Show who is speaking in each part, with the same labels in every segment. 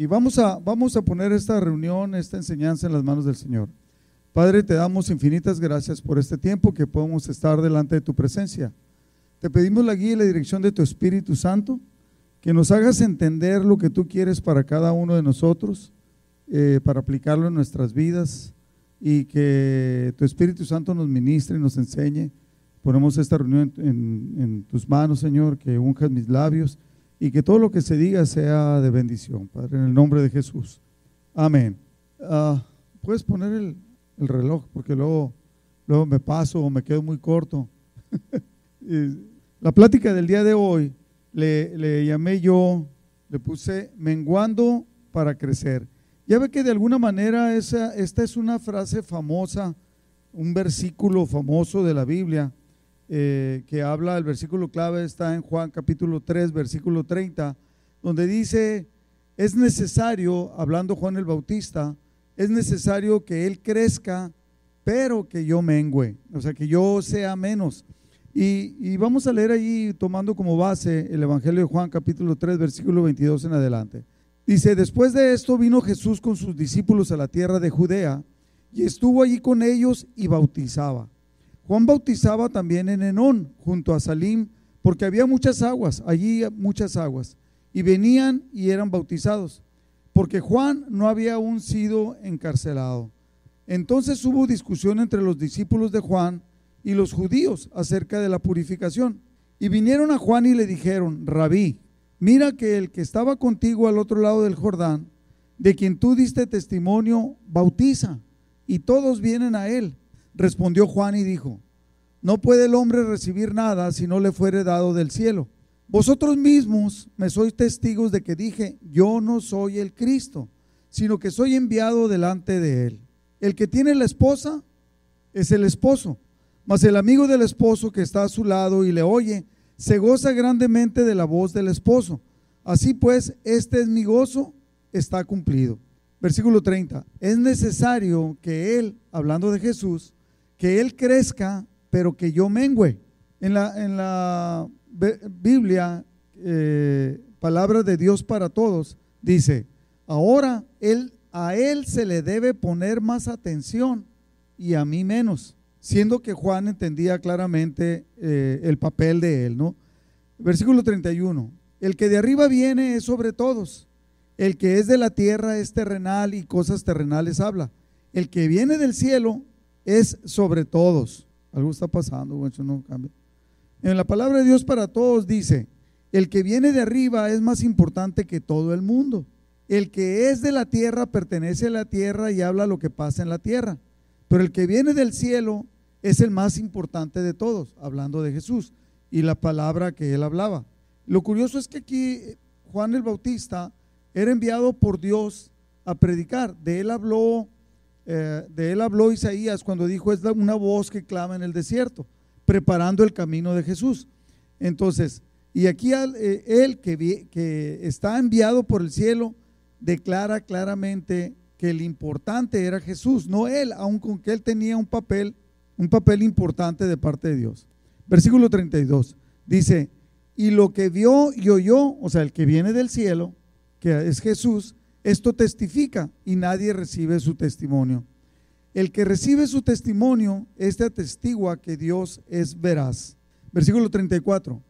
Speaker 1: Y vamos a, vamos a poner esta reunión, esta enseñanza en las manos del Señor. Padre, te damos infinitas gracias por este tiempo que podemos estar delante de tu presencia. Te pedimos la guía y la dirección de tu Espíritu Santo, que nos hagas entender lo que tú quieres para cada uno de nosotros, eh, para aplicarlo en nuestras vidas y que tu Espíritu Santo nos ministre y nos enseñe. Ponemos esta reunión en, en tus manos, Señor, que unjas mis labios y que todo lo que se diga sea de bendición, Padre, en el nombre de Jesús. Amén. Ah, Puedes poner el, el, reloj porque luego, luego me paso o me quedo muy corto. La plática del día de hoy le, le, llamé yo, le puse menguando para crecer. Ya ve que de alguna manera esa, esta es una frase famosa, un versículo famoso de la Biblia eh, que habla, el versículo clave está en Juan capítulo 3, versículo 30, donde dice, es necesario, hablando Juan el Bautista, es necesario que Él crezca, pero que yo mengüe, o sea, que yo sea menos. Y, vamos a leer allí, tomando como base el Evangelio de Juan capítulo 3, versículo 22 en adelante. Dice, después de esto vino Jesús con sus discípulos a la tierra de Judea y estuvo allí con ellos y bautizaba. Juan bautizaba también en Enón, junto a Salim, porque había muchas aguas, allí muchas aguas, y venían y eran bautizados, porque Juan no había aún sido encarcelado. Entonces hubo discusión entre los discípulos de Juan y los judíos acerca de la purificación. Y vinieron a Juan y le dijeron, Rabí, mira que el que estaba contigo al otro lado del Jordán, de quien tú diste testimonio, bautiza, y todos vienen a él. Respondió Juan y dijo, no puede el hombre recibir nada si no le fuere dado del cielo. Vosotros mismos me sois testigos de que dije, yo no soy el Cristo, sino que soy enviado delante de él. El que tiene la esposa es el esposo, mas el amigo del esposo que está a su lado y le oye, se goza grandemente de la voz del esposo. Así pues, este es mi gozo, está cumplido. Versículo 30. Es necesario que él, hablando de Jesús, que Él crezca, pero que yo mengüe. En la, en la Biblia, eh, palabra de Dios para todos, dice, ahora él, a Él se le debe poner más atención y a mí menos, siendo que Juan entendía claramente eh, el papel de Él, ¿no? Versículo 31, el que de arriba viene es sobre todos, el que es de la tierra es terrenal y cosas terrenales habla, el que viene del cielo es sobre todos. Algo está pasando, eso no cambia. En la palabra de Dios para todos dice, el que viene de arriba es más importante que todo el mundo. El que es de la tierra pertenece a la tierra y habla lo que pasa en la tierra. Pero el que viene del cielo es el más importante de todos, hablando de Jesús y la palabra que él hablaba. Lo curioso es que aquí Juan el Bautista era enviado por Dios a predicar. De él habló eh, de él habló Isaías cuando dijo, es una voz que clama en el desierto, preparando el camino de Jesús. Entonces, y aquí eh, él que, que está enviado por el cielo, declara claramente que el importante era Jesús, no él, aun con que él tenía un papel, un papel importante de parte de Dios. Versículo 32 dice, y lo que vio y oyó, o sea, el que viene del cielo, que es Jesús, esto testifica y nadie recibe su testimonio. El que recibe su testimonio, este atestigua que Dios es veraz. Versículo 34.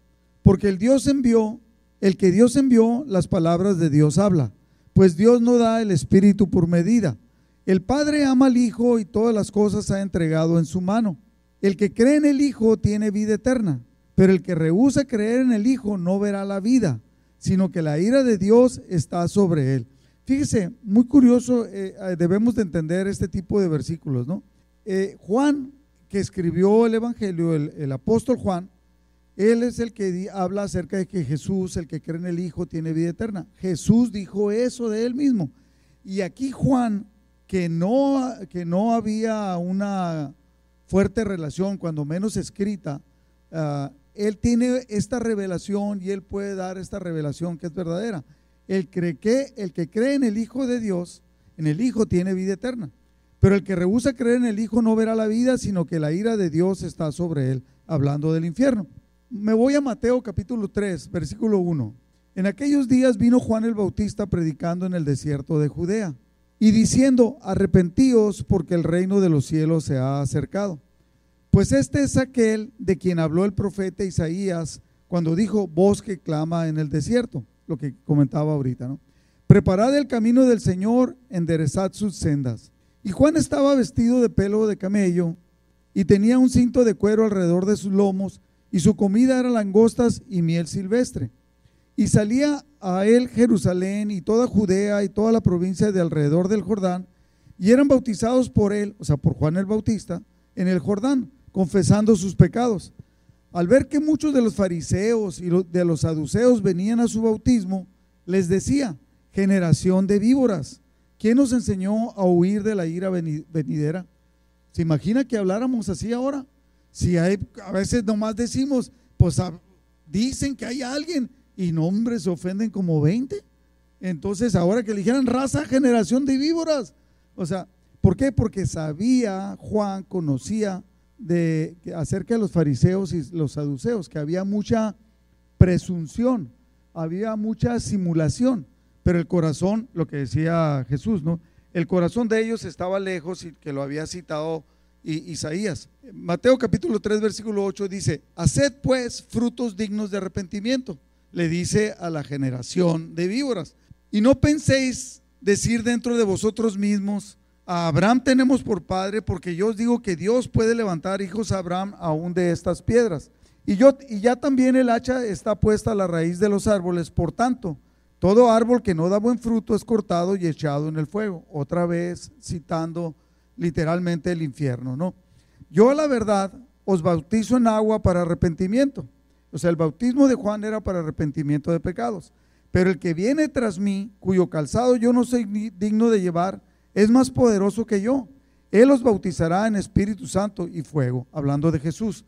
Speaker 1: Porque el Dios envió, el que Dios envió, las palabras de Dios habla, pues Dios no da el Espíritu por medida. El Padre ama al Hijo y todas las cosas ha entregado en su mano. El que cree en el Hijo tiene vida eterna, pero el que rehúsa creer en el Hijo no verá la vida, sino que la ira de Dios está sobre él. Fíjese, muy curioso, eh, eh, debemos de entender este tipo de versículos, ¿no? Eh, Juan, que escribió el Evangelio, el, apóstol Juan, él es el que habla acerca de que Jesús, el que cree en el Hijo, tiene vida eterna. Jesús dijo eso de él mismo. Y aquí Juan, que no, que no había una fuerte relación, cuando menos escrita, ah, él tiene esta revelación y él puede dar esta revelación que es verdadera. El, que, el que cree en el Hijo de Dios, en el Hijo tiene vida eterna. Pero el que rehúsa creer en el Hijo no verá la vida, sino que la ira de Dios está sobre él, hablando del infierno. Me voy a Mateo capítulo 3, versículo 1. En aquellos días vino Juan el Bautista predicando en el desierto de Judea y diciendo, arrepentíos porque el reino de los cielos se ha acercado. Pues este es aquel de quien habló el profeta Isaías cuando dijo, voz que clama en el desierto, lo que comentaba ahorita, ¿no? Preparad el camino del Señor, enderezad sus sendas. Y Juan estaba vestido de pelo de camello y tenía un cinto de cuero alrededor de sus lomos y su comida era langostas y miel silvestre. Y salía a él Jerusalén y toda Judea y toda la provincia de alrededor del Jordán y eran bautizados por él, o sea, por Juan el Bautista, en el Jordán, confesando sus pecados. Al ver que muchos de los fariseos y de los saduceos venían a su bautismo, les decía, generación de víboras, ¿quién nos enseñó a huir de la ira venidera? ¿Se imagina que habláramos así ahora? Si a veces nomás decimos, pues dicen que hay alguien y nombres se ofenden como 20. Entonces, ahora que le dijeran raza, generación de víboras. O sea, ¿por qué? Porque sabía Juan, conocía de, acerca de los fariseos y los saduceos, que había mucha presunción, había mucha simulación, pero el corazón, lo que decía Jesús, ¿no? El corazón de ellos estaba lejos y que lo había citado Isaías. Mateo capítulo 3, versículo 8 dice, haced pues frutos dignos de arrepentimiento, le dice a la generación de víboras. Y no penséis decir dentro de vosotros mismos, a Abraham tenemos por padre, porque yo os digo que Dios puede levantar hijos a Abraham aún de estas piedras. Y, yo, y ya también el hacha está puesta a la raíz de los árboles, por tanto, todo árbol que no da buen fruto es cortado y echado en el fuego. Otra vez citando literalmente el infierno, ¿no? Yo la verdad os bautizo en agua para arrepentimiento. O sea, el bautismo de Juan era para arrepentimiento de pecados. Pero el que viene tras mí, cuyo calzado yo no soy digno de llevar, es más poderoso que yo. Él os bautizará en Espíritu Santo y fuego, hablando de Jesús.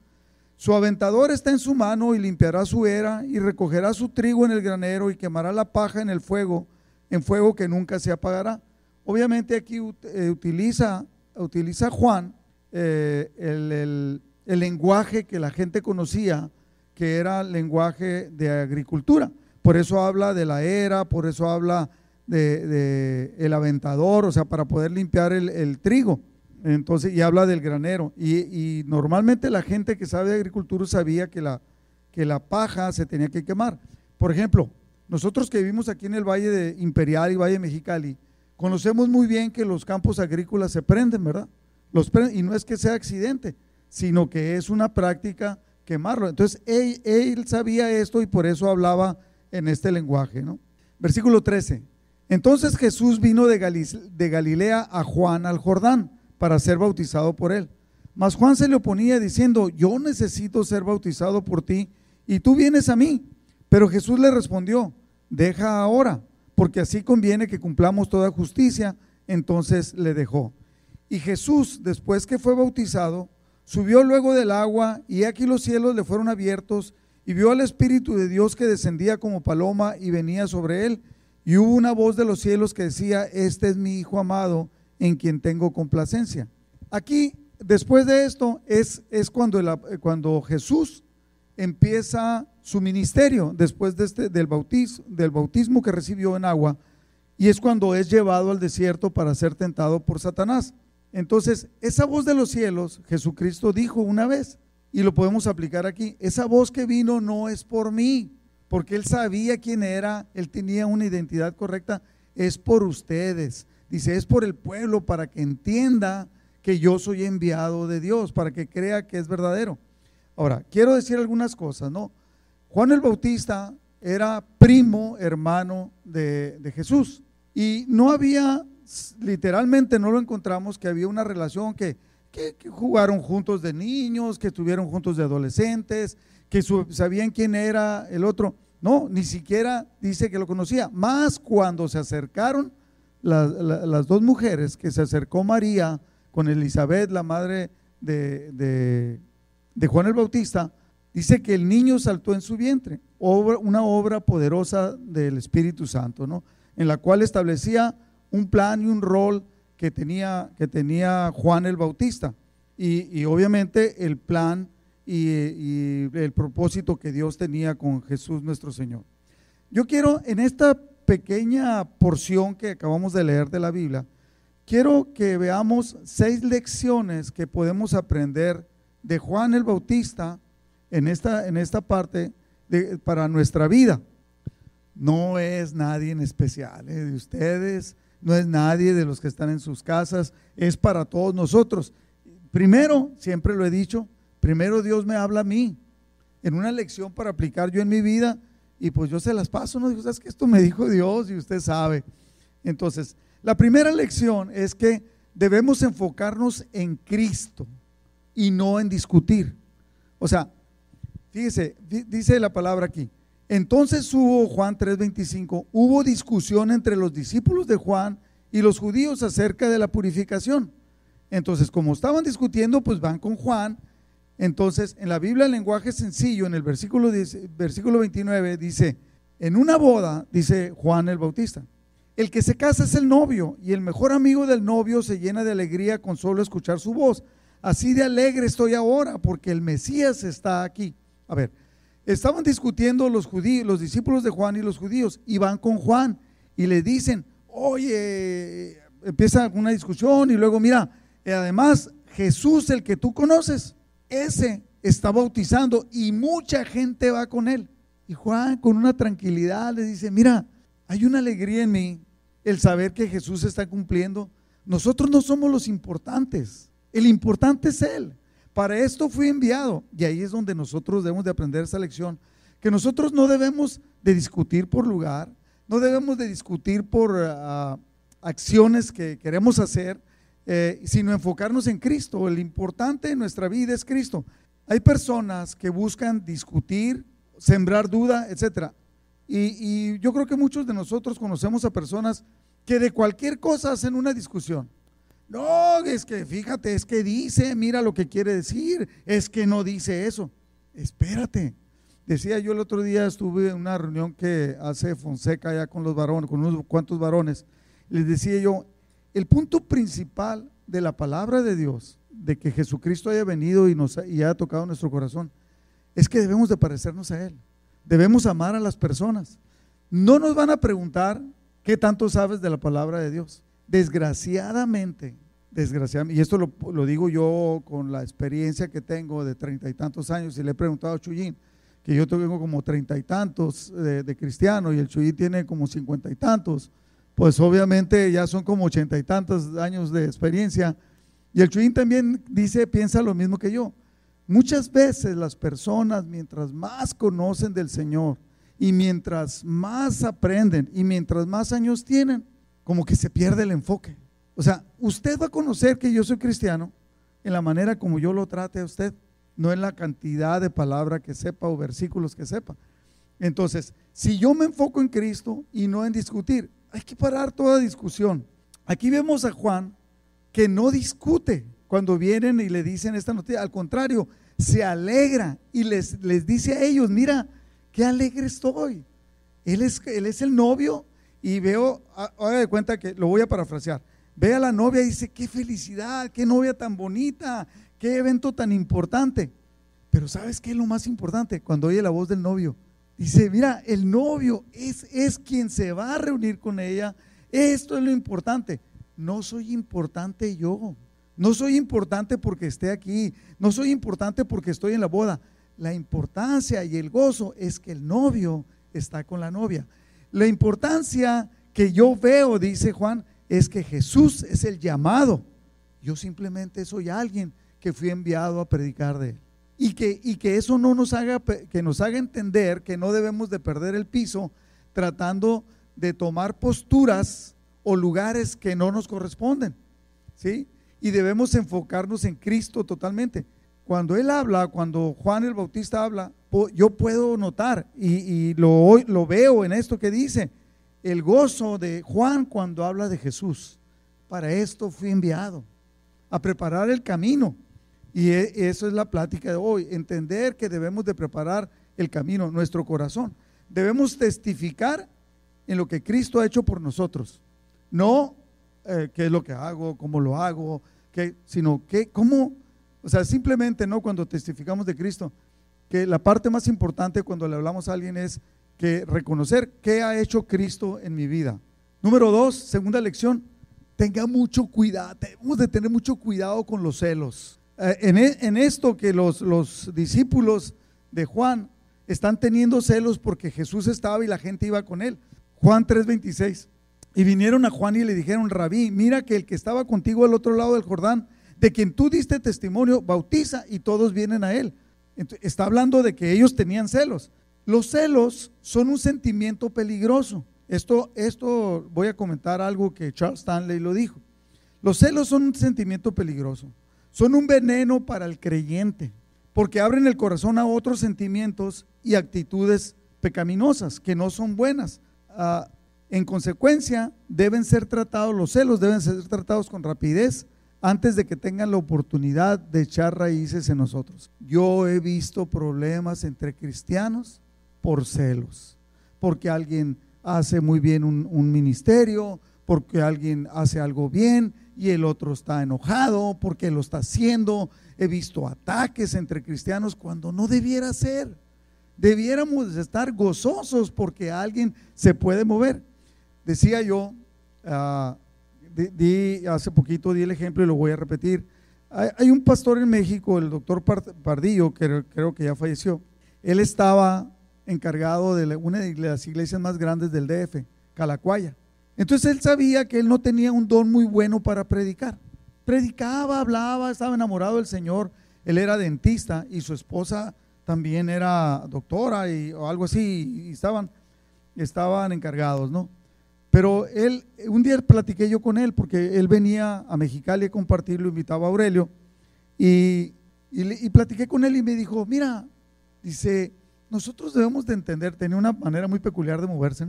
Speaker 1: Su aventador está en su mano y limpiará su era y recogerá su trigo en el granero y quemará la paja en el fuego, en fuego que nunca se apagará. Obviamente aquí eh, utiliza, utiliza Juan eh, el, el lenguaje que la gente conocía, que era lenguaje de agricultura. Por eso habla de la era, por eso habla de, el aventador, o sea, para poder limpiar el, trigo. Entonces, y habla del granero. Y, normalmente la gente que sabe de agricultura sabía que la, que la paja se tenía que quemar. Por ejemplo, nosotros que vivimos aquí en el Valle de Imperial y Valle Mexicali, conocemos muy bien que los campos agrícolas se prenden, ¿verdad? Los y no es que sea accidente, sino que es una práctica quemarlo. Entonces, él, él sabía esto y por eso hablaba en este lenguaje, ¿no? Versículo 13. Entonces Jesús vino de, Galilea a Juan al Jordán para ser bautizado por él. Mas Juan se le oponía diciendo, yo necesito ser bautizado por ti y tú vienes a mí. Pero Jesús le respondió, deja ahora, porque así conviene que cumplamos toda justicia. Entonces le dejó. Y Jesús, después que fue bautizado, subió luego del agua y aquí los cielos le fueron abiertos y vio al Espíritu de Dios que descendía como paloma y venía sobre él y hubo una voz de los cielos que decía, este es mi Hijo amado en quien tengo complacencia. Aquí, después de esto, es, es cuando, cuando Jesús empieza su ministerio, después de este, del, bautismo, del bautismo que recibió en agua, y es cuando es llevado al desierto para ser tentado por Satanás. Entonces, esa voz de los cielos, Jesucristo dijo una vez, y lo podemos aplicar aquí, esa voz que vino no es por mí, porque él sabía quién era, él tenía una identidad correcta, es por ustedes. Dice, es por el pueblo para que entienda que yo soy enviado de Dios, para que crea que es verdadero. Ahora, quiero decir algunas cosas, ¿no? Juan el Bautista era primo hermano de, Jesús y no había, literalmente no lo encontramos, que había una relación que, que, jugaron juntos de niños, que estuvieron juntos de adolescentes, que sabían quién era el otro. No, ni siquiera dice que lo conocía. Más cuando se acercaron las dos mujeres, que se acercó María con Elizabeth, la madre de, Juan el Bautista, dice que el niño saltó en su vientre. una obra poderosa del Espíritu Santo, ¿no? En la cual establecía un plan y un rol que tenía, que tenía Juan el Bautista. Y obviamente el plan y, el propósito que Dios tenía con Jesús nuestro Señor. yo quiero en esta pequeña porción que acabamos de leer de la Biblia, quiero que veamos seis lecciones que podemos aprender de Juan el Bautista en esta, en esta parte para nuestra vida. No es nadie en especial ¿eh? de ustedes, no es nadie de los que están en sus casas, es para todos nosotros. Primero, siempre lo he dicho, primero Dios me habla a mí en una lección para aplicar yo en mi vida y pues yo se las paso, no digo, sabes que esto me dijo Dios y usted sabe. Entonces, la primera lección es que debemos enfocarnos en Cristo y no en discutir. O sea, fíjese, dice la palabra aquí. Entonces hubo, Juan 3:25, hubo discusión entre los discípulos de Juan y los judíos acerca de la purificación. Entonces, como estaban discutiendo, pues van con Juan. Entonces, en la Biblia, el lenguaje sencillo, en el versículo, versículo 29, dice, en una boda, dice Juan el Bautista, el que se casa es el novio y el mejor amigo del novio se llena de alegría con solo escuchar su voz. Así de alegre estoy ahora porque el Mesías está aquí. A ver, estaban discutiendo los judíos, los discípulos de Juan y los judíos, y van con Juan y le dicen, oye, empieza una discusión y luego mira, además Jesús, el que tú conoces, ese está bautizando y mucha gente va con él. Y Juan con una tranquilidad le dice, mira, hay una alegría en mí el saber que Jesús está cumpliendo. Nosotros no somos los importantes. El importante es Él. Para esto fui enviado. Y ahí es donde nosotros debemos de aprender esa lección. Que nosotros no debemos de discutir por lugar, no debemos de discutir por ah, acciones que queremos hacer, eh, sino enfocarnos en Cristo. El importante en nuestra vida es Cristo. Hay personas que buscan discutir, sembrar duda, etc. y yo creo que muchos de nosotros conocemos a personas que de cualquier cosa hacen una discusión. No, es que fíjate, es que dice, mira lo que quiere decir, es que no dice eso. Espérate. Decía yo el otro día, estuve en una reunión que hace Fonseca ya con los varones, con unos cuantos varones. Les decía yo, el punto principal de la palabra de Dios, de que Jesucristo haya venido y nos y haya tocado nuestro corazón, es que debemos de parecernos a Él. Debemos amar a las personas. No nos van a preguntar qué tanto sabes de la palabra de Dios. Desgraciadamente, desgraciadamente, y esto lo, digo yo con la experiencia que tengo de treinta y tantos años, y le he preguntado a Chuyín, que yo tengo como treinta y tantos de, cristiano y el Chuyín tiene como cincuenta y tantos, pues obviamente ya son como ochenta y tantos años de experiencia. Y el Chuyín también dice, piensa lo mismo que yo. Muchas veces las personas, mientras más conocen del Señor y mientras más aprenden y mientras más años tienen, como que se pierde el enfoque. O sea, usted va a conocer que yo soy cristiano en la manera como yo lo trate a usted, no en la cantidad de palabras que sepa o versículos que sepa. Entonces, si yo me enfoco en Cristo y no en discutir, hay que parar toda discusión. Aquí vemos a Juan que no discute cuando vienen y le dicen esta noticia, al contrario, se alegra y les, les dice a ellos, mira, qué alegre estoy. Él es, él es el novio y veo, haga de cuenta que lo voy a parafrasear. Ve a la novia y dice, qué felicidad, qué novia tan bonita, qué evento tan importante. Pero ¿sabes qué es lo más importante? Cuando oye la voz del novio, dice, mira, el novio es, es quien se va a reunir con ella. Esto es lo importante. No soy importante yo. No soy importante porque esté aquí. No soy importante porque estoy en la boda. La importancia y el gozo es que el novio está con la novia. La importancia que yo veo, dice Juan, es que Jesús es el llamado. Yo simplemente soy alguien que fui enviado a predicar de él. Y que, y que eso no nos haga, que nos haga entender que no debemos de perder el piso tratando de tomar posturas o lugares que no nos corresponden. ¿Sí? Y debemos enfocarnos en Cristo totalmente. Cuando Él habla, cuando Juan el Bautista habla, yo puedo notar y, lo, lo veo en esto que dice, el gozo de Juan cuando habla de Jesús. Para esto fui enviado, a preparar el camino. Y e, eso es la plática de hoy, entender que debemos de preparar el camino, nuestro corazón. Debemos testificar en lo que Cristo ha hecho por nosotros. No eh, qué es lo que hago, cómo lo hago, sino que, cómo, o sea, simplemente no cuando testificamos de Cristo, que la parte más importante cuando le hablamos a alguien es que reconocer qué ha hecho Cristo en mi vida. Número dos, segunda lección, tenga mucho cuidado, tenemos de tener mucho cuidado con los celos. Eh, en, e, en, esto que los, los discípulos de Juan están teniendo celos porque Jesús estaba y la gente iba con él. Juan 3:26. Y vinieron a Juan y le dijeron, rabí, mira que el que estaba contigo al otro lado del Jordán, de quien tú diste testimonio, bautiza y todos vienen a él. está hablando de que ellos tenían celos. Los celos son un sentimiento peligroso. Esto, esto voy a comentar algo que Charles Stanley lo dijo. Los celos son un sentimiento peligroso. Son un veneno para el creyente, porque abren el corazón a otros sentimientos y actitudes pecaminosas que no son buenas. Ah, en consecuencia, deben ser tratados, los celos deben ser tratados con rapidez antes de que tengan la oportunidad de echar raíces en nosotros. Yo he visto problemas entre cristianos por celos, porque alguien hace muy bien un, un ministerio, porque alguien hace algo bien y el otro está enojado porque lo está haciendo. He visto ataques entre cristianos cuando no debiera ser. Debiéramos estar gozosos porque alguien se puede mover. Decía yo, uh, di, hace poquito di el ejemplo y lo voy a repetir. Hay, un pastor en México, el doctor Pardillo, que creo que ya falleció. Él estaba encargado de una de las iglesias más grandes del DF, Calacuaya. Entonces él sabía que él no tenía un don muy bueno para predicar. Predicaba, hablaba, estaba enamorado del Señor. Él era dentista y su esposa también era doctora y, o algo así, y estaban, estaban encargados, ¿no? Pero él, un día platiqué yo con él, porque él venía a Mexicali a compartir, lo invitaba a Aurelio, y, y, platiqué con él y me dijo, mira, dice, nosotros debemos de entender, tenía una manera muy peculiar de moverse,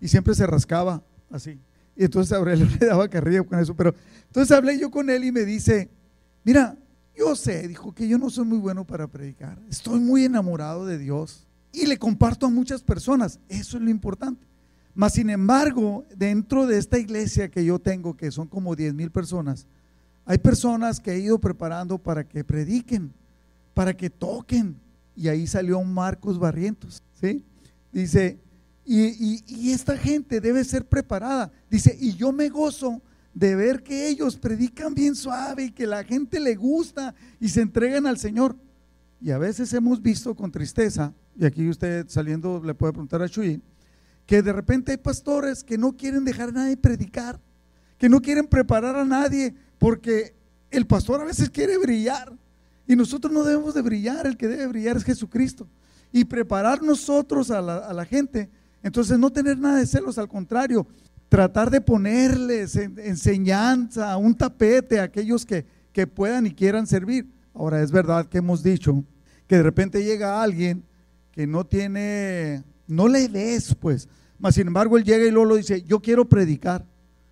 Speaker 1: y siempre se rascaba así. Y entonces Aurelio le daba carrilla con eso, pero entonces hablé yo con él y me dice, mira, yo sé, dijo que yo no soy muy bueno para predicar, estoy muy enamorado de Dios y le comparto a muchas personas, eso es lo importante. Mas, sin embargo, dentro de esta iglesia que yo tengo, que son como 10 mil personas, hay personas que he ido preparando para que prediquen, para que toquen. Y ahí salió Marcos Barrientos, ¿sí? Dice, y, esta gente debe ser preparada. Dice, y yo me gozo de ver que ellos predican bien suave y que la gente le gusta y se entregan al Señor. Y a veces hemos visto con tristeza, y aquí usted saliendo le puede preguntar a Chuy, que de repente hay pastores que no quieren dejar a nadie predicar, que no quieren preparar a nadie, porque el pastor a veces quiere brillar y nosotros no debemos de brillar, el que debe brillar es Jesucristo. Y preparar nosotros a la, gente, entonces no tener nada de celos, al contrario, tratar de ponerles enseñanza, un tapete a aquellos que, que puedan y quieran servir. Ahora es verdad que hemos dicho que de repente llega alguien que no tiene no le des, pues. Mas, sin embargo, él llega y luego lo dice, yo quiero predicar.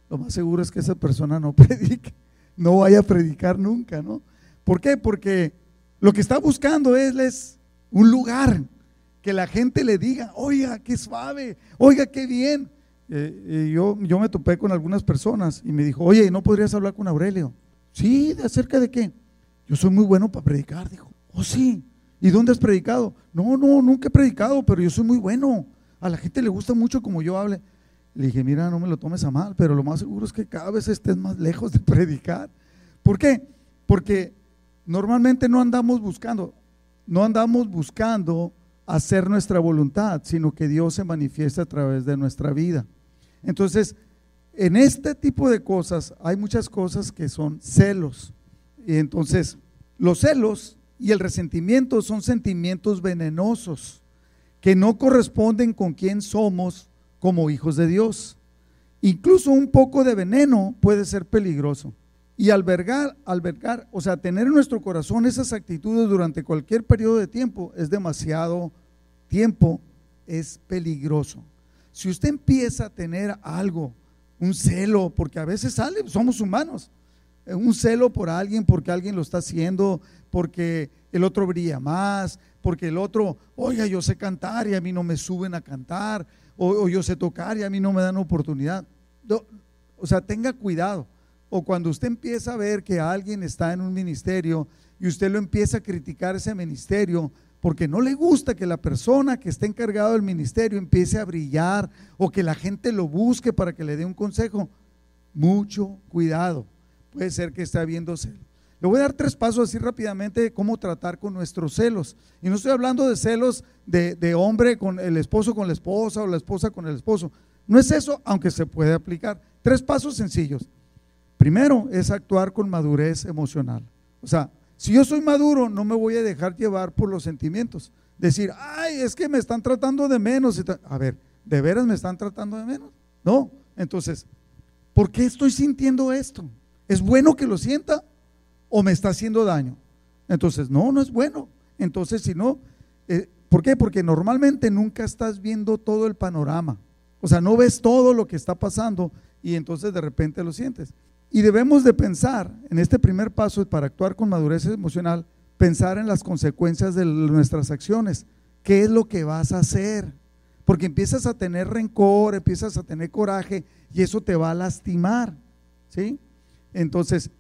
Speaker 1: Lo más seguro es que esa persona no predique, no vaya a predicar nunca, ¿no? ¿Por qué? Porque lo que está buscando es, un lugar que la gente le diga, oiga, qué suave, oiga, qué bien. Eh, yo, yo me topé con algunas personas y me dijo, oye, ¿no podrías hablar con Aurelio? Sí, ¿de acerca de qué? Yo soy muy bueno para predicar, dijo. Oh, sí. ¿Y dónde has predicado? No, no, nunca he predicado, pero yo soy muy bueno. A la gente le gusta mucho como yo hable. Le dije, mira, no me lo tomes a mal, pero lo más seguro es que cada vez estés más lejos de predicar. ¿Por qué? Porque normalmente no andamos buscando, no andamos buscando hacer nuestra voluntad, sino que Dios se manifiesta a través de nuestra vida. Entonces, en este tipo de cosas hay muchas cosas que son celos. Y entonces, los celos y el resentimiento son sentimientos venenosos que no corresponden con quién somos como hijos de Dios. Incluso un poco de veneno puede ser peligroso. Y albergar, albergar, o sea, tener en nuestro corazón esas actitudes durante cualquier periodo de tiempo es demasiado tiempo, es peligroso. Si usted empieza a tener algo, un celo, porque a veces sale, somos humanos, un celo por alguien porque alguien lo está haciendo, porque el otro brilla más, porque el otro, oiga, yo sé cantar y a mí no me suben a cantar, o, yo sé tocar y a mí no me dan oportunidad. o sea, tenga cuidado. O cuando usted empieza a ver que alguien está en un ministerio y usted lo empieza a criticar ese ministerio porque no le gusta que la persona que está encargado del ministerio empiece a brillar o que la gente lo busque para que le dé un consejo, mucho cuidado. Puede ser que esté habiendo celos. Le voy a dar tres pasos así rápidamente de cómo tratar con nuestros celos. Y no estoy hablando de celos de, de, hombre con el esposo con la esposa o la esposa con el esposo. No es eso, aunque se puede aplicar. Tres pasos sencillos. Primero es actuar con madurez emocional. O sea, si yo soy maduro, no me voy a dejar llevar por los sentimientos. Decir, ay, es que me están tratando de menos. A ver, ¿de veras me están tratando de menos? No. Entonces, ¿por qué estoy sintiendo esto? ¿Es bueno que lo sienta o me está haciendo daño? Entonces, no, no es bueno. Entonces, si no, eh, ¿por qué? Porque normalmente nunca estás viendo todo el panorama. O sea, no ves todo lo que está pasando y entonces de repente lo sientes. Y debemos de pensar, en este primer paso para actuar con madurez emocional, pensar en las consecuencias de nuestras acciones. ¿Qué es lo que vas a hacer? Porque empiezas a tener rencor, empiezas a tener coraje y eso te va a lastimar. ¿Sí? Entonces,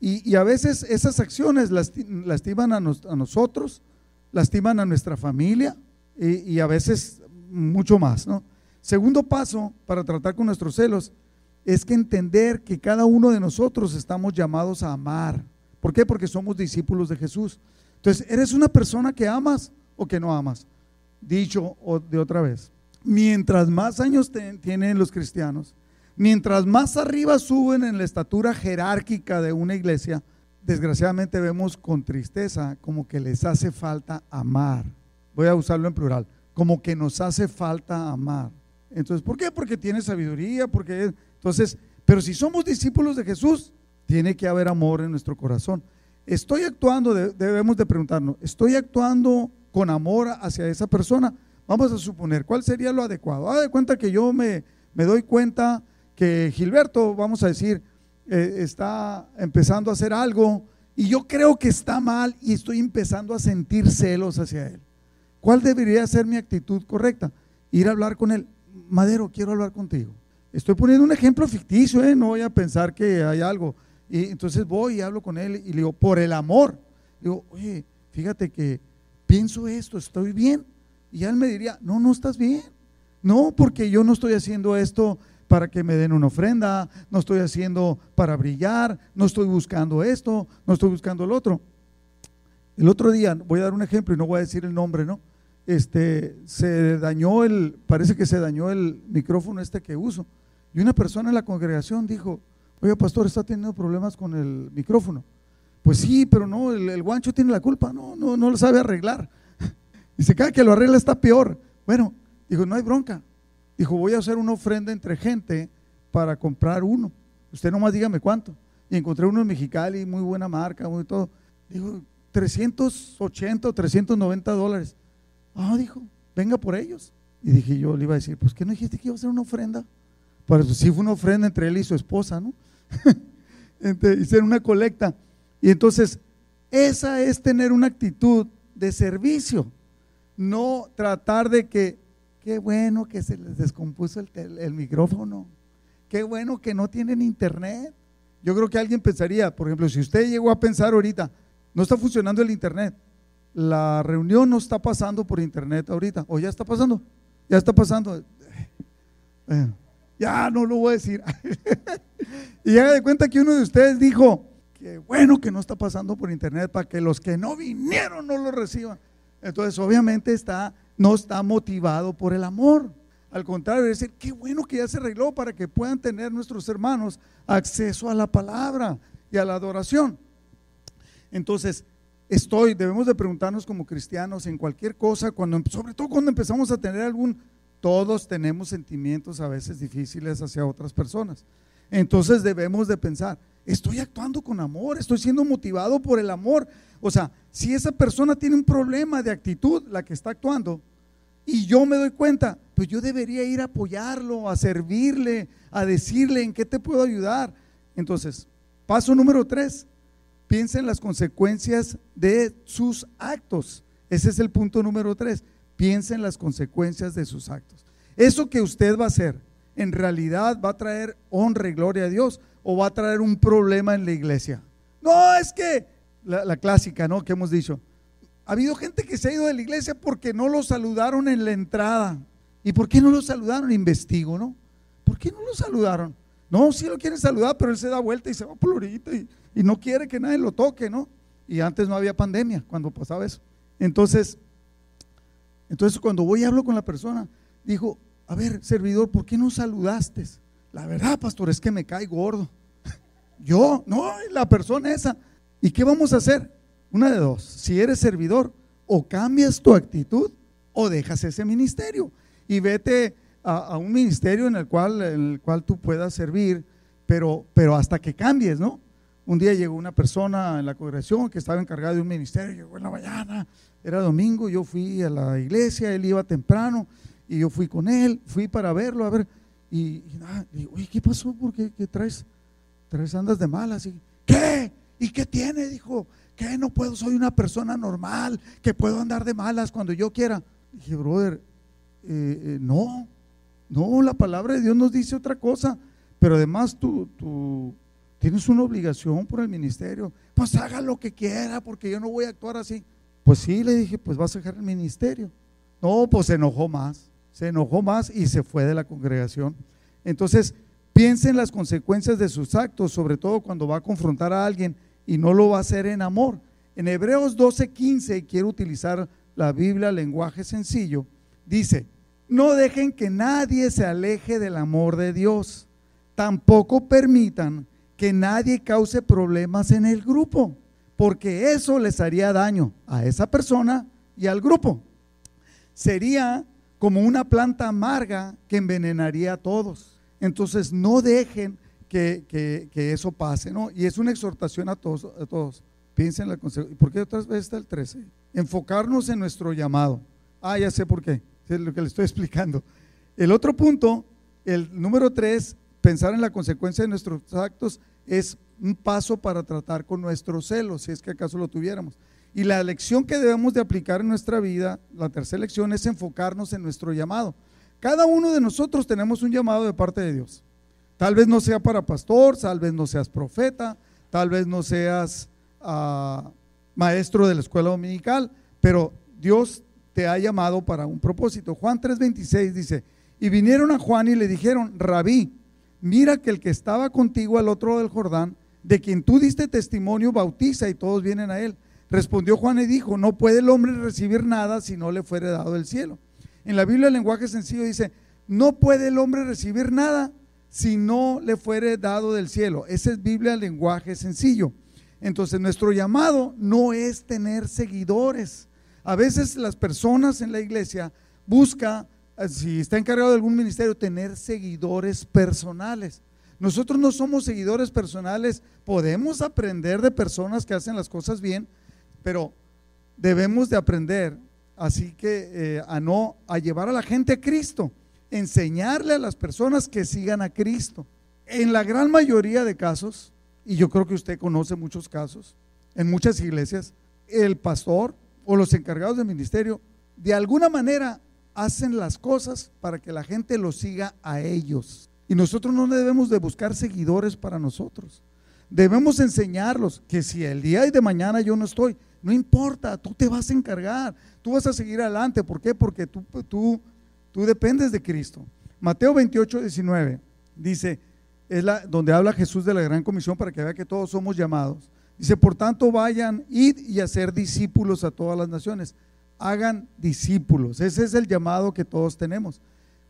Speaker 1: y, a veces esas acciones lastiman a, nosotros, lastiman a nuestra familia y, y a veces mucho más. ¿no? Segundo paso para tratar con nuestros celos es que entender que cada uno de nosotros estamos llamados a amar. ¿Por qué? Porque somos discípulos de Jesús. Entonces, ¿eres una persona que amas o que no amas? Dicho de otra vez, mientras más años tienen los cristianos, mientras más arriba suben en la estatura jerárquica de una iglesia, desgraciadamente vemos con tristeza como que les hace falta amar. Voy a usarlo en plural, como que nos hace falta amar. Entonces, ¿por qué? Porque tiene sabiduría, porque entonces, pero si somos discípulos de Jesús, tiene que haber amor en nuestro corazón. Estoy actuando, debemos de preguntarnos, ¿estoy actuando con amor hacia esa persona? Vamos a suponer, ¿cuál sería lo adecuado? Ah, de cuenta que yo me, doy cuenta que Gilberto, vamos a decir, eh, está empezando a hacer algo y yo creo que está mal y estoy empezando a sentir celos hacia él. ¿Cuál debería ser mi actitud correcta? Ir a hablar con él. Madero, quiero hablar contigo. Estoy poniendo un ejemplo ficticio, ¿eh? no voy a pensar que hay algo. Y entonces voy y hablo con él y le digo, por el amor. Digo, oye, fíjate que pienso esto, estoy bien. Y él me diría, no, no estás bien. No, porque yo no estoy haciendo esto para que me den una ofrenda, no estoy haciendo para brillar, no estoy buscando esto, no estoy buscando el otro. El otro día, voy a dar un ejemplo y no voy a decir el nombre, ¿no? Este, se dañó el, parece que se dañó el micrófono este que uso. Y una persona en la congregación dijo, oye, pastor, está teniendo problemas con el micrófono. Pues sí, pero no, el, guancho tiene la culpa, no, no, no lo sabe arreglar. Dice, cada que lo arregla está peor. Bueno, dijo, no hay bronca. Dijo, voy a hacer una ofrenda entre gente para comprar uno. Usted nomás dígame cuánto. Y encontré uno en Mexicali, muy buena marca, muy todo. Dijo, 380 o 390 dólares. Ah, dijo, venga por ellos. Y dije yo, le iba a decir, pues ¿qué no dijiste que iba a hacer una ofrenda? Pues sí fue una ofrenda entre él y su esposa, ¿no? Hicieron una colecta. Y entonces, esa es tener una actitud de servicio, no tratar de que, qué bueno que se les descompuso el, micrófono, qué bueno que no tienen internet. Yo creo que alguien pensaría, por ejemplo, si usted llegó a pensar ahorita, no está funcionando el internet, la reunión no está pasando por internet ahorita, o ya está pasando, ya está pasando. Ya no lo voy a decir. y haga de cuenta que uno de ustedes dijo, que bueno que no está pasando por internet para que los que no vinieron no lo reciban. Entonces, obviamente está, no está motivado por el amor. Al contrario, es decir, qué bueno que ya se arregló para que puedan tener nuestros hermanos acceso a la palabra y a la adoración. Entonces, estoy, debemos de preguntarnos como cristianos en cualquier cosa, cuando, sobre todo cuando empezamos a tener algún todos tenemos sentimientos a veces difíciles hacia otras personas. Entonces debemos de pensar, estoy actuando con amor, estoy siendo motivado por el amor. O sea, si esa persona tiene un problema de actitud, la que está actuando, y yo me doy cuenta, pues yo debería ir a apoyarlo, a servirle, a decirle en qué te puedo ayudar. Entonces, paso número tres, piensa en las consecuencias de sus actos. Ese es el punto número tres. Piensa en las consecuencias de sus actos. Eso que usted va a hacer, en realidad va a traer honra y gloria a Dios o va a traer un problema en la iglesia. No, es que la, clásica, ¿no? Que hemos dicho, Ha habido gente que se ha ido de la iglesia porque no lo saludaron en la entrada. ¿Y por qué no lo saludaron? Investigo, ¿no? ¿Por qué no lo saludaron? No, sí lo quieren saludar, pero él se da vuelta y se va por ahorita y, y no quiere que nadie lo toque, ¿no? Y antes no había pandemia cuando pasaba eso. Entonces, entonces cuando voy y hablo con la persona, dijo, a ver, servidor, ¿por qué no saludaste? La verdad, pastor, es que me cae gordo. Yo, no, la persona esa. ¿Y qué vamos a hacer? Una de dos. Si eres servidor, o cambias tu actitud o dejas ese ministerio y vete a, un ministerio en el, cual, en el cual tú puedas servir, pero, pero hasta que cambies, ¿no? Un día llegó una persona en la congregación que estaba encargada de un ministerio, llegó en la mañana, era domingo, yo fui a la iglesia, él iba temprano y yo fui con él, fui para verlo, a ver, y, y oye, ¿qué pasó? ¿Por qué, traes, traes andas de malas? Y, ¿Qué? ¿Y qué tiene? Dijo, ¿qué? No puedo, soy una persona normal, que puedo andar de malas cuando yo quiera. Dije, brother, eh, eh, no, no, la palabra de Dios nos dice otra cosa, pero además tú, tú Tienes una obligación por el ministerio. Pues haga lo que quiera porque yo no voy a actuar así. Pues sí, le dije, pues vas a dejar el ministerio. No, pues se enojó más, se enojó más y se fue de la congregación. Entonces, piense en las consecuencias de sus actos, sobre todo cuando va a confrontar a alguien y no lo va a hacer en amor. En Hebreos 12:15, quiero utilizar la Biblia, lenguaje sencillo, dice, no dejen que nadie se aleje del amor de Dios, tampoco permitan que nadie cause problemas en el grupo, porque eso les haría daño a esa persona y al grupo. Sería como una planta amarga que envenenaría a todos. Entonces no dejen que, eso pase, ¿no? Y es una exhortación a todos. A todos. Piensen en la consecuencia. ¿Por qué otras veces está el 13? Enfocarnos en nuestro llamado. Ah, ya sé por qué. Es lo que le estoy explicando. El otro punto, el número 3, pensar en la consecuencia de nuestros actos es un paso para tratar con nuestro celo, si es que acaso lo tuviéramos. Y la lección que debemos de aplicar en nuestra vida, la tercera lección, es enfocarnos en nuestro llamado. Cada uno de nosotros tenemos un llamado de parte de Dios. Tal vez no sea para pastor, tal vez no seas profeta, tal vez no seas ah, maestro de la escuela dominical, pero Dios te ha llamado para un propósito. Juan 3:26 dice, y vinieron a Juan y le dijeron, rabí, mira que el que estaba contigo al otro del Jordán, de quien tú diste testimonio, bautiza y todos vienen a él. Respondió Juan y dijo, no puede el hombre recibir nada si no le fuere dado del cielo. En la Biblia el lenguaje sencillo dice, no puede el hombre recibir nada si no le fuere dado del cielo. Esa es Biblia el lenguaje sencillo. Entonces nuestro llamado no es tener seguidores. A veces las personas en la iglesia buscan eh, si está encargado de algún ministerio, tener seguidores personales. Nosotros no somos seguidores personales, podemos aprender de personas que hacen las cosas bien, pero debemos de aprender, así que eh, a no, a llevar a la gente a Cristo, enseñarle a las personas que sigan a Cristo. En la gran mayoría de casos, y yo creo que usted conoce muchos casos, en muchas iglesias, el pastor o los encargados del ministerio, de alguna manera hacen las cosas para que la gente los siga a ellos. Y nosotros no debemos de buscar seguidores para nosotros. Debemos enseñarlos que si el día de mañana yo no estoy, no importa, tú te vas a encargar, tú vas a seguir adelante. ¿Por qué? Porque tú, tú, tú dependes de Cristo. Mateo 28, 19 dice, es la, donde habla Jesús de la gran comisión para que vea que todos somos llamados. Dice, por tanto vayan, id y hacer discípulos a todas las naciones hagan discípulos. Ese es el llamado que todos tenemos.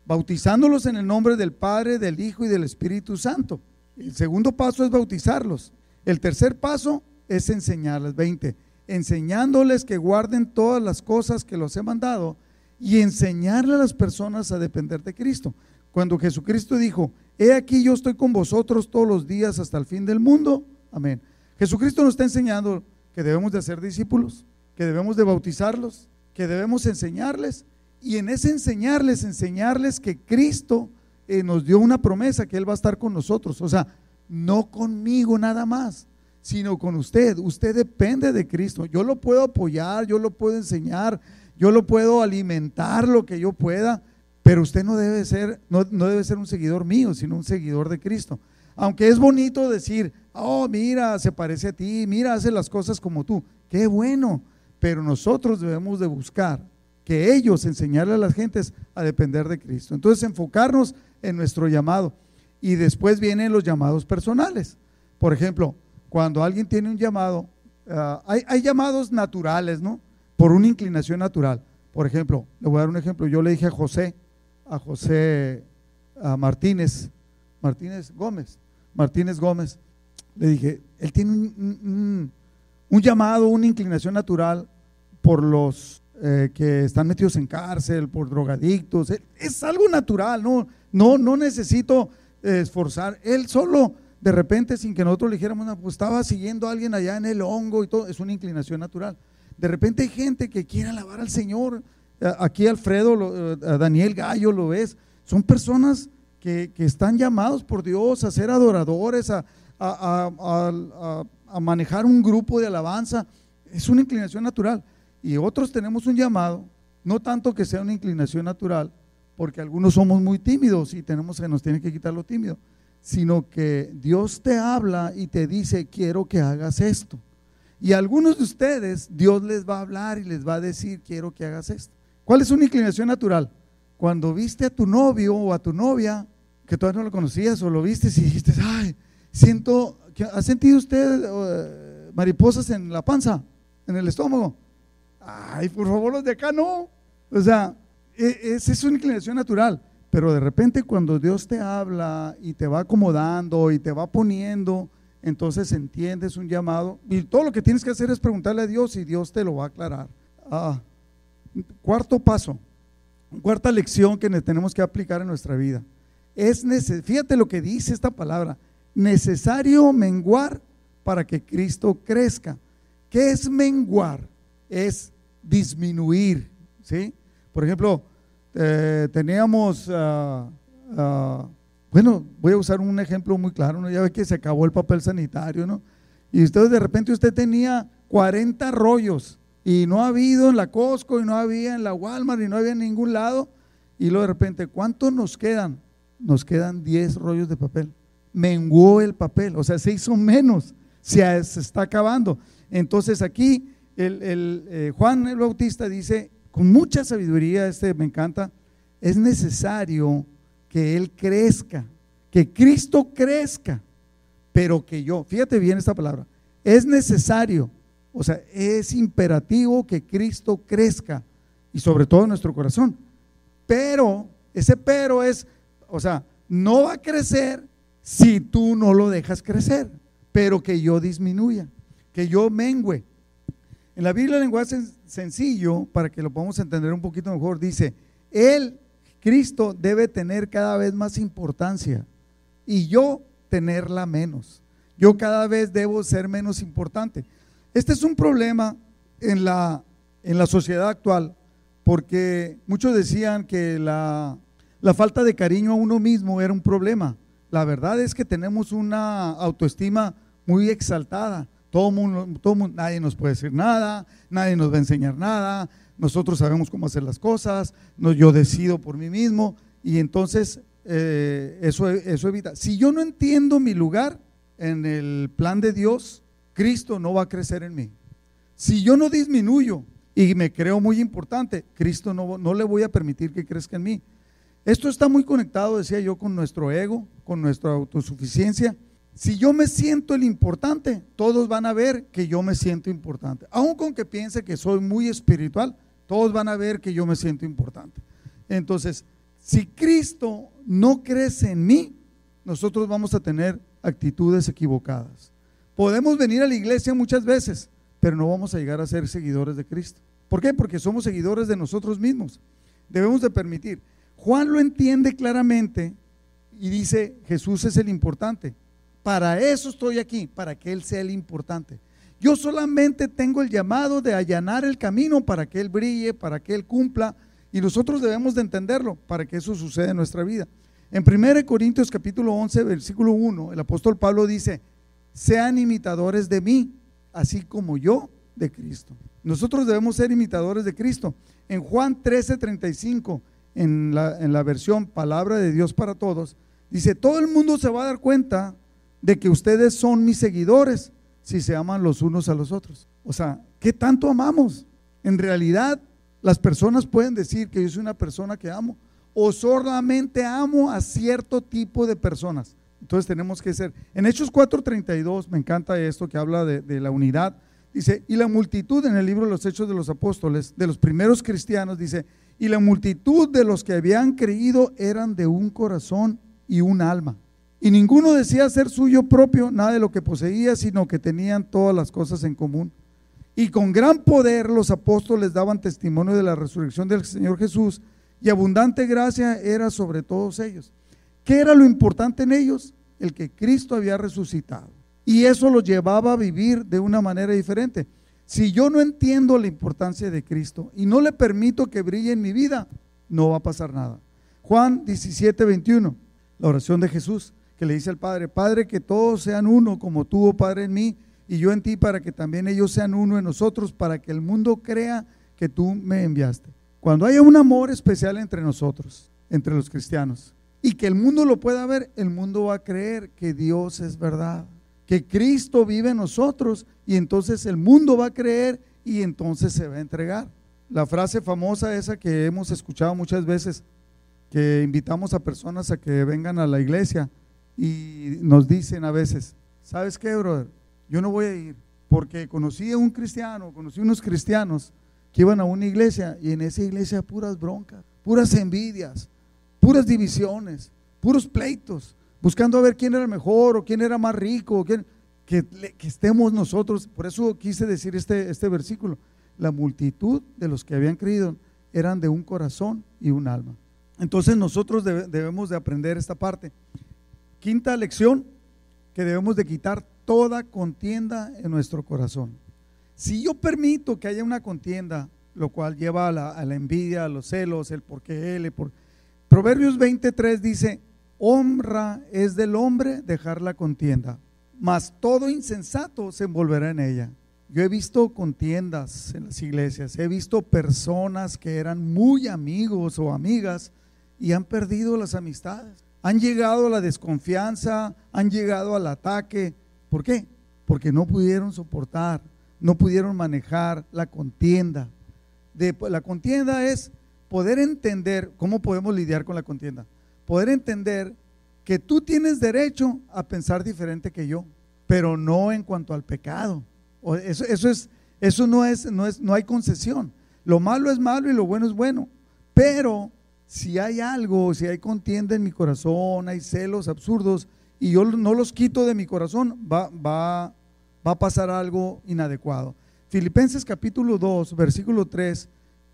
Speaker 1: Bautizándolos en el nombre del Padre, del Hijo y del Espíritu Santo. El segundo paso es bautizarlos. El tercer paso es enseñarles. 20. Enseñándoles que guarden todas las cosas que los he mandado y enseñarle a las personas a depender de Cristo. Cuando Jesucristo dijo, he aquí yo estoy con vosotros todos los días hasta el fin del mundo. Amén. Jesucristo nos está enseñando que debemos de hacer discípulos, que debemos de bautizarlos, que debemos enseñarles y en ese enseñarles, enseñarles que Cristo eh, nos dio una promesa que Él va a estar con nosotros. O sea, no conmigo nada más, sino con usted. Usted depende de Cristo. Yo lo puedo apoyar, yo lo puedo enseñar, yo lo puedo alimentar lo que yo pueda, pero usted no debe ser, no, no debe ser un seguidor mío, sino un seguidor de Cristo. Aunque es bonito decir, oh, mira, se parece a ti, mira, hace las cosas como tú. Qué bueno pero nosotros debemos de buscar que ellos enseñarle a las gentes a depender de Cristo. Entonces enfocarnos en nuestro llamado y después vienen los llamados personales. Por ejemplo, cuando alguien tiene un llamado, ah, hay, llamados naturales, ¿no? Por una inclinación natural. Por ejemplo, le voy a dar un ejemplo. Yo le dije a José, a José a Martínez, Martínez Gómez, Martínez Gómez, le dije, él tiene un, llamado, una inclinación natural por los eh, que están metidos en cárcel, por drogadictos. Es algo natural, no, no, no necesito esforzar. Él solo, de repente, sin que nosotros le dijéramos, pues estaba siguiendo a alguien allá en el hongo y todo, es una inclinación natural. De repente hay gente que quiere alabar al Señor. Aquí Alfredo, eh, Daniel Gallo, lo ves. Son personas que, están llamados por Dios a ser adoradores, a, a, manejar un grupo de alabanza. Es una inclinación natural. Y otros tenemos un llamado, no tanto que sea una inclinación natural, porque algunos somos muy tímidos y tenemos que nos tiene que quitar lo tímido, sino que Dios te habla y te dice, quiero que hagas esto. Y a algunos de ustedes Dios les va a hablar y les va a decir, quiero que hagas esto. ¿Cuál es una inclinación natural? Cuando viste a tu novio o a tu novia, que todavía no lo conocías o lo viste y dijiste, ay, siento, ¿ha sentido usted eh, mariposas en la panza, en el estómago? Ay, por favor, los de acá no. O sea, e, esa es una inclinación natural. Pero de repente cuando Dios te habla y te va acomodando y te va poniendo, entonces entiendes un llamado. Y todo lo que tienes que hacer es preguntarle a Dios y Dios te lo va a aclarar. Ah, cuarto paso, cuarta lección que tenemos que aplicar en nuestra vida. Es fíjate lo que dice esta palabra, necesario menguar para que Cristo crezca. ¿Qué es menguar? Es disminuir, ¿sí? Por ejemplo, eh, teníamos, ah, ah, bueno, voy a usar un ejemplo muy claro, ¿no? ya ve que se acabó el papel sanitario, ¿no? Y usted de repente usted tenía 40 rollos y no ha habido en la Costco y no había en la Walmart y no había en ningún lado. Y luego de repente, ¿cuántos nos quedan? Nos quedan 10 rollos de papel. Menguó el papel, o sea, se hizo menos, se está acabando. Entonces aquí el, eh, Juan el Bautista dice, con mucha sabiduría, este me encanta, es necesario que Él crezca, que Cristo crezca, pero que yo, fíjate bien esta palabra, es necesario, o sea, es imperativo que Cristo crezca y sobre todo en nuestro corazón. Pero, ese pero es, o sea, no va a crecer si tú no lo dejas crecer, pero que yo disminuya, que yo mengüe. En la Biblia, el lenguaje sencillo, para que lo podamos entender un poquito mejor, dice, Él, Cristo, debe tener cada vez más importancia y yo tenerla menos. Yo cada vez debo ser menos importante. Este es un problema en la, en la sociedad actual, porque muchos decían que la, la falta de cariño a uno mismo era un problema. La verdad es que tenemos una autoestima muy exaltada todo mundo, nadie nos puede decir nada, nadie nos va a enseñar nada, nosotros sabemos cómo hacer las cosas, no, yo decido por mí mismo y entonces eh, eso, eso evita. Si yo no entiendo mi lugar en el plan de Dios, Cristo no va a crecer en mí. Si yo no disminuyo y me creo muy importante, Cristo no, no le voy a permitir que crezca en mí. Esto está muy conectado, decía yo, con nuestro ego, con nuestra autosuficiencia si yo me siento el importante, todos van a ver que yo me siento importante. Aun con que piense que soy muy espiritual, todos van a ver que yo me siento importante. Entonces, si Cristo no crece en mí, nosotros vamos a tener actitudes equivocadas. Podemos venir a la iglesia muchas veces, pero no vamos a llegar a ser seguidores de Cristo. ¿Por qué? Porque somos seguidores de nosotros mismos. Debemos de permitir. Juan lo entiende claramente y dice, Jesús es el importante. Para eso estoy aquí, para que Él sea el importante. Yo solamente tengo el llamado de allanar el camino para que Él brille, para que Él cumpla, y nosotros debemos de entenderlo para que eso suceda en nuestra vida. En 1 Corintios capítulo 11, versículo 1, el apóstol Pablo dice, sean imitadores de mí, así como yo de Cristo. Nosotros debemos ser imitadores de Cristo. En Juan 13, 35, en la, en la versión Palabra de Dios para Todos, dice, todo el mundo se va a dar cuenta de que ustedes son mis seguidores si se aman los unos a los otros. O sea, ¿qué tanto amamos? En realidad, las personas pueden decir que yo soy una persona que amo o solamente amo a cierto tipo de personas. Entonces tenemos que ser. En Hechos 4:32, me encanta esto que habla de, de, la unidad. Dice, y la multitud en el libro de los Hechos de los Apóstoles, de los primeros cristianos, dice, y la multitud de los que habían creído eran de un corazón y un alma. Y ninguno decía ser suyo propio nada de lo que poseía, sino que tenían todas las cosas en común. Y con gran poder los apóstoles daban testimonio de la resurrección del Señor Jesús, y abundante gracia era sobre todos ellos. ¿Qué era lo importante en ellos? El que Cristo había resucitado. Y eso los llevaba a vivir de una manera diferente. Si yo no entiendo la importancia de Cristo y no le permito que brille en mi vida, no va a pasar nada. Juan 17, 21, la oración de Jesús, que le dice al Padre, Padre, que todos sean uno como tú, oh Padre, en mí y yo en ti, para que también ellos sean uno en nosotros, para que el mundo crea que tú me enviaste. Cuando haya un amor especial entre nosotros, entre los cristianos, y que el mundo lo pueda ver, el mundo va a creer que Dios es verdad que Cristo vive en nosotros y entonces el mundo va a creer y entonces se va a entregar. La frase famosa esa que hemos escuchado muchas veces, que invitamos a personas a que vengan a la iglesia y nos dicen a veces, ¿sabes qué, brother? Yo no voy a ir porque conocí a un cristiano, conocí unos cristianos que iban a una iglesia y en esa iglesia puras broncas, puras envidias, puras divisiones, puros pleitos buscando a ver quién era mejor o quién era más rico, que, que, estemos nosotros. Por eso quise decir este, este versículo. La multitud de los que habían creído eran de un corazón y un alma. Entonces nosotros debemos de aprender esta parte. Quinta lección, que debemos de quitar toda contienda en nuestro corazón. Si yo permito que haya una contienda, lo cual lleva a la, envidia, a los celos, el por qué él, por... Proverbios 23 dice, honra es del hombre dejar la contienda, mas todo insensato se envolverá en ella. Yo he visto contiendas en las iglesias, he visto personas que eran muy amigos o amigas y han perdido las amistades. Han llegado a la desconfianza, han llegado al ataque. ¿Por qué? Porque no pudieron soportar, no pudieron manejar la contienda. De, la contienda es poder entender cómo podemos lidiar con la contienda poder entender que tú tienes derecho a pensar diferente que yo, pero no en cuanto al pecado. Eso, eso, es, eso no, no, es, no hay concesión. Lo malo es malo y lo bueno es bueno. Pero si hay algo, si hay contienda en mi corazón, hay celos absurdos, y yo no los quito de mi corazón, va, va, va a pasar algo inadecuado. Filipenses capítulo 2, versículo 3,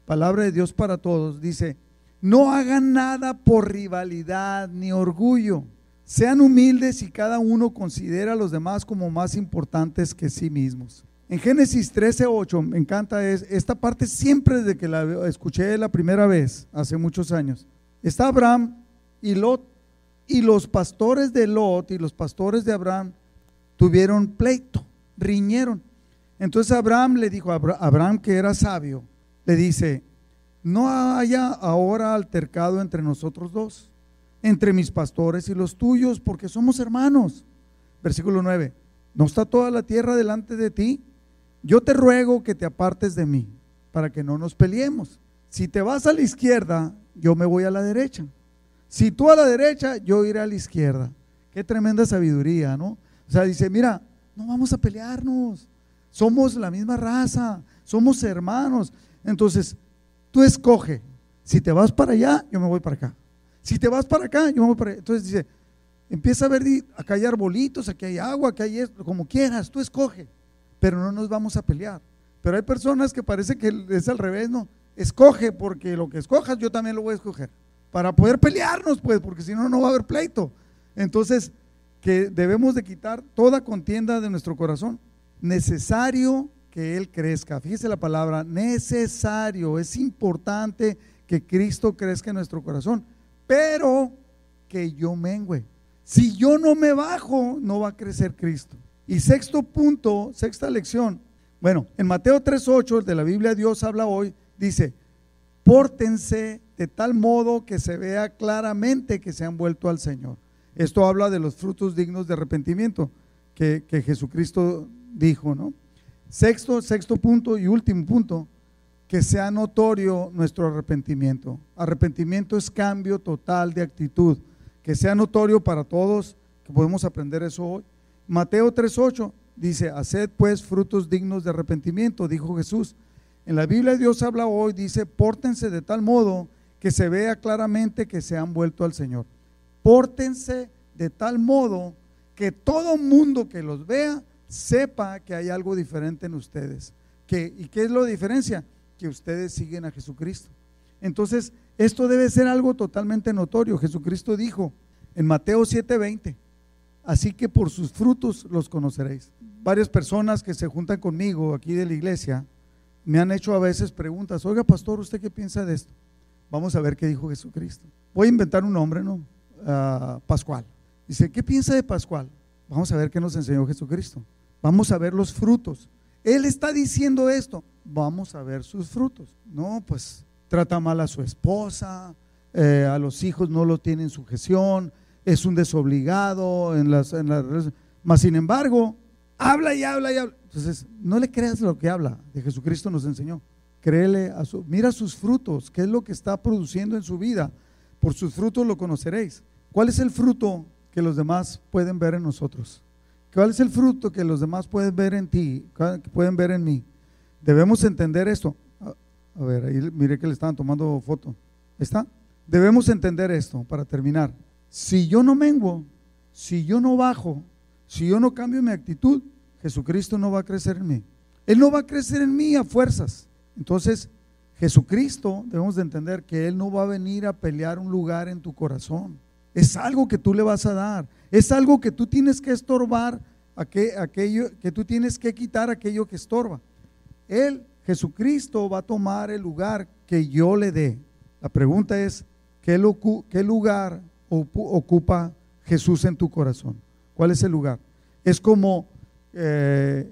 Speaker 1: palabra de Dios para todos, dice, no hagan nada por rivalidad ni orgullo. Sean humildes y cada uno considera a los demás como más importantes que sí mismos. En Génesis 13:8 me encanta es, esta parte siempre desde que la escuché la primera vez, hace muchos años. Está Abraham y Lot, y los pastores de Lot y los pastores de Abraham tuvieron pleito, riñeron. Entonces Abraham le dijo a Abraham, que era sabio, le dice, no haya ahora altercado entre nosotros dos, entre mis pastores y los tuyos, porque somos hermanos. Versículo 9, ¿no está toda la tierra delante de ti? Yo te ruego que te apartes de mí, para que no nos peleemos. Si te vas a la izquierda, yo me voy a la derecha. Si tú a la derecha, yo iré a la izquierda. Qué tremenda sabiduría, ¿no? O sea, dice, mira, no vamos a pelearnos. Somos la misma raza, somos hermanos. Entonces, Tú escoge. Si te vas para allá, yo me voy para acá. Si te vas para acá, yo me voy para allá. Entonces dice, empieza a ver, acá hay arbolitos, aquí hay agua, acá hay esto, como quieras, tú escoge. Pero no nos vamos a pelear. Pero hay personas que parece que es al revés, ¿no? Escoge, porque lo que escojas yo también lo voy a escoger. Para poder pelearnos, pues, porque si no, no va a haber pleito. Entonces, que debemos de quitar toda contienda de nuestro corazón. Necesario que Él crezca. Fíjese la palabra, necesario, es importante que Cristo crezca en nuestro corazón, pero que yo mengüe. Si yo no me bajo, no va a crecer Cristo. Y sexto punto, sexta lección. Bueno, en Mateo 3.8, el de la Biblia Dios habla hoy, dice, pórtense de tal modo que se vea claramente que se han vuelto al Señor. Esto habla de los frutos dignos de arrepentimiento que, que Jesucristo dijo, ¿no? Sexto, sexto punto y último punto, que sea notorio nuestro arrepentimiento. Arrepentimiento es cambio total de actitud, que sea notorio para todos, que podemos aprender eso hoy. Mateo 3:8 dice, haced pues frutos dignos de arrepentimiento, dijo Jesús. En la Biblia Dios habla hoy, dice, pórtense de tal modo que se vea claramente que se han vuelto al Señor. Pórtense de tal modo que todo mundo que los vea sepa que hay algo diferente en ustedes. ¿Y qué es lo diferencia? Que ustedes siguen a Jesucristo. Entonces, esto debe ser algo totalmente notorio. Jesucristo dijo en Mateo 7:20, así que por sus frutos los conoceréis. Varias personas que se juntan conmigo aquí de la iglesia me han hecho a veces preguntas, oiga pastor, ¿usted qué piensa de esto? Vamos a ver qué dijo Jesucristo. Voy a inventar un nombre, ¿no? Ah, Pascual. Dice, ¿qué piensa de Pascual? Vamos a ver qué nos enseñó Jesucristo. Vamos a ver los frutos. Él está diciendo esto, vamos a ver sus frutos. No, pues trata mal a su esposa, eh, a los hijos no lo tiene en sujeción, es un desobligado en las, en Mas sin embargo, habla y habla y habla. Entonces, no le creas lo que habla, de Jesucristo nos enseñó. Créele a su, mira sus frutos, qué es lo que está produciendo en su vida. Por sus frutos lo conoceréis. ¿Cuál es el fruto que los demás pueden ver en nosotros? ¿Cuál es el fruto que los demás pueden ver en ti, que pueden ver en mí? Debemos entender esto. A ver, ahí mire que le estaban tomando foto. ¿Está? Debemos entender esto para terminar. Si yo no menguo, si yo no bajo, si yo no cambio mi actitud, Jesucristo no va a crecer en mí. Él no va a crecer en mí a fuerzas. Entonces, Jesucristo, debemos de entender que Él no va a venir a pelear un lugar en tu corazón. Es algo que tú le vas a dar. Es algo que tú tienes que estorbar, aquello, que tú tienes que quitar aquello que estorba. Él, Jesucristo, va a tomar el lugar que yo le dé. La pregunta es, ¿qué, lugar ocupa Jesús en tu corazón? ¿Cuál es el lugar? Es como, eh,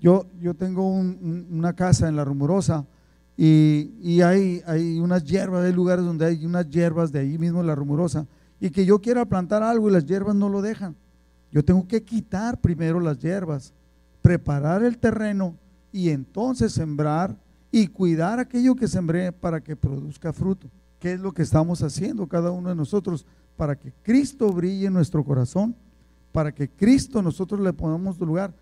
Speaker 1: yo, yo tengo una casa en La Rumorosa y, y, hay, hay unas hierbas, hay lugares donde hay unas hierbas de ahí mismo en La Rumorosa y que yo quiera plantar algo y las hierbas no lo dejan. Yo tengo que quitar primero las hierbas, preparar el terreno y entonces sembrar y cuidar aquello que sembré para que produzca fruto. ¿Qué es lo que estamos haciendo cada uno de nosotros para que Cristo brille en nuestro corazón? Para que Cristo nosotros le pongamos lugar.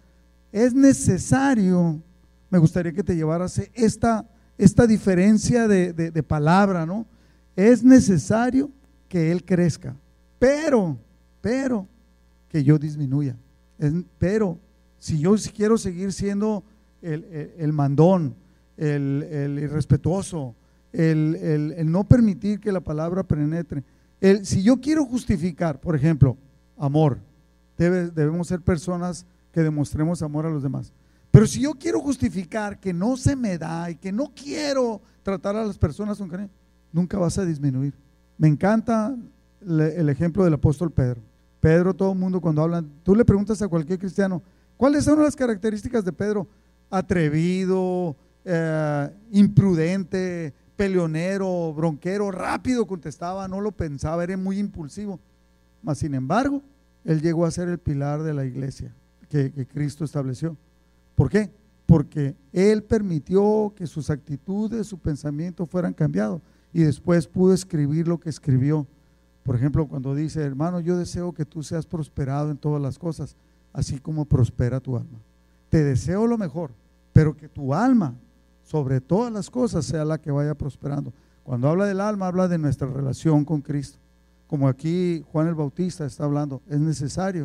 Speaker 1: Es necesario, me gustaría que te llevaras esta, esta diferencia de, de palabra, ¿no? Es necesario que Él crezca, pero, pero, que yo disminuya. pero, si yo quiero seguir siendo el, mandón, el, irrespetuoso, el, no permitir que la palabra penetre, si yo quiero justificar, por ejemplo, amor, debemos ser personas que demostremos amor a los demás. Pero si yo quiero justificar que no se me da y que no quiero tratar a las personas nunca vas a disminuir. Me encanta el ejemplo del apóstol Pedro. Pedro, todo el mundo cuando hablan, tú le preguntas a cualquier cristiano, ¿cuáles son las características de Pedro? Atrevido, eh, imprudente, peleonero, bronquero, rápido contestaba, no lo pensaba, era muy impulsivo. Mas sin embargo, él llegó a ser el pilar de la iglesia que, que Cristo estableció. ¿Por qué? Porque él permitió que sus actitudes, su pensamiento fueran cambiados y después pudo escribir lo que escribió. Por ejemplo, cuando dice, hermano, yo deseo que tú seas prosperado en todas las cosas, así como prospera tu alma. Te deseo lo mejor, pero que tu alma, sobre todas las cosas, sea la que vaya prosperando. Cuando habla del alma, habla de nuestra relación con Cristo. Como aquí Juan el Bautista está hablando, es necesario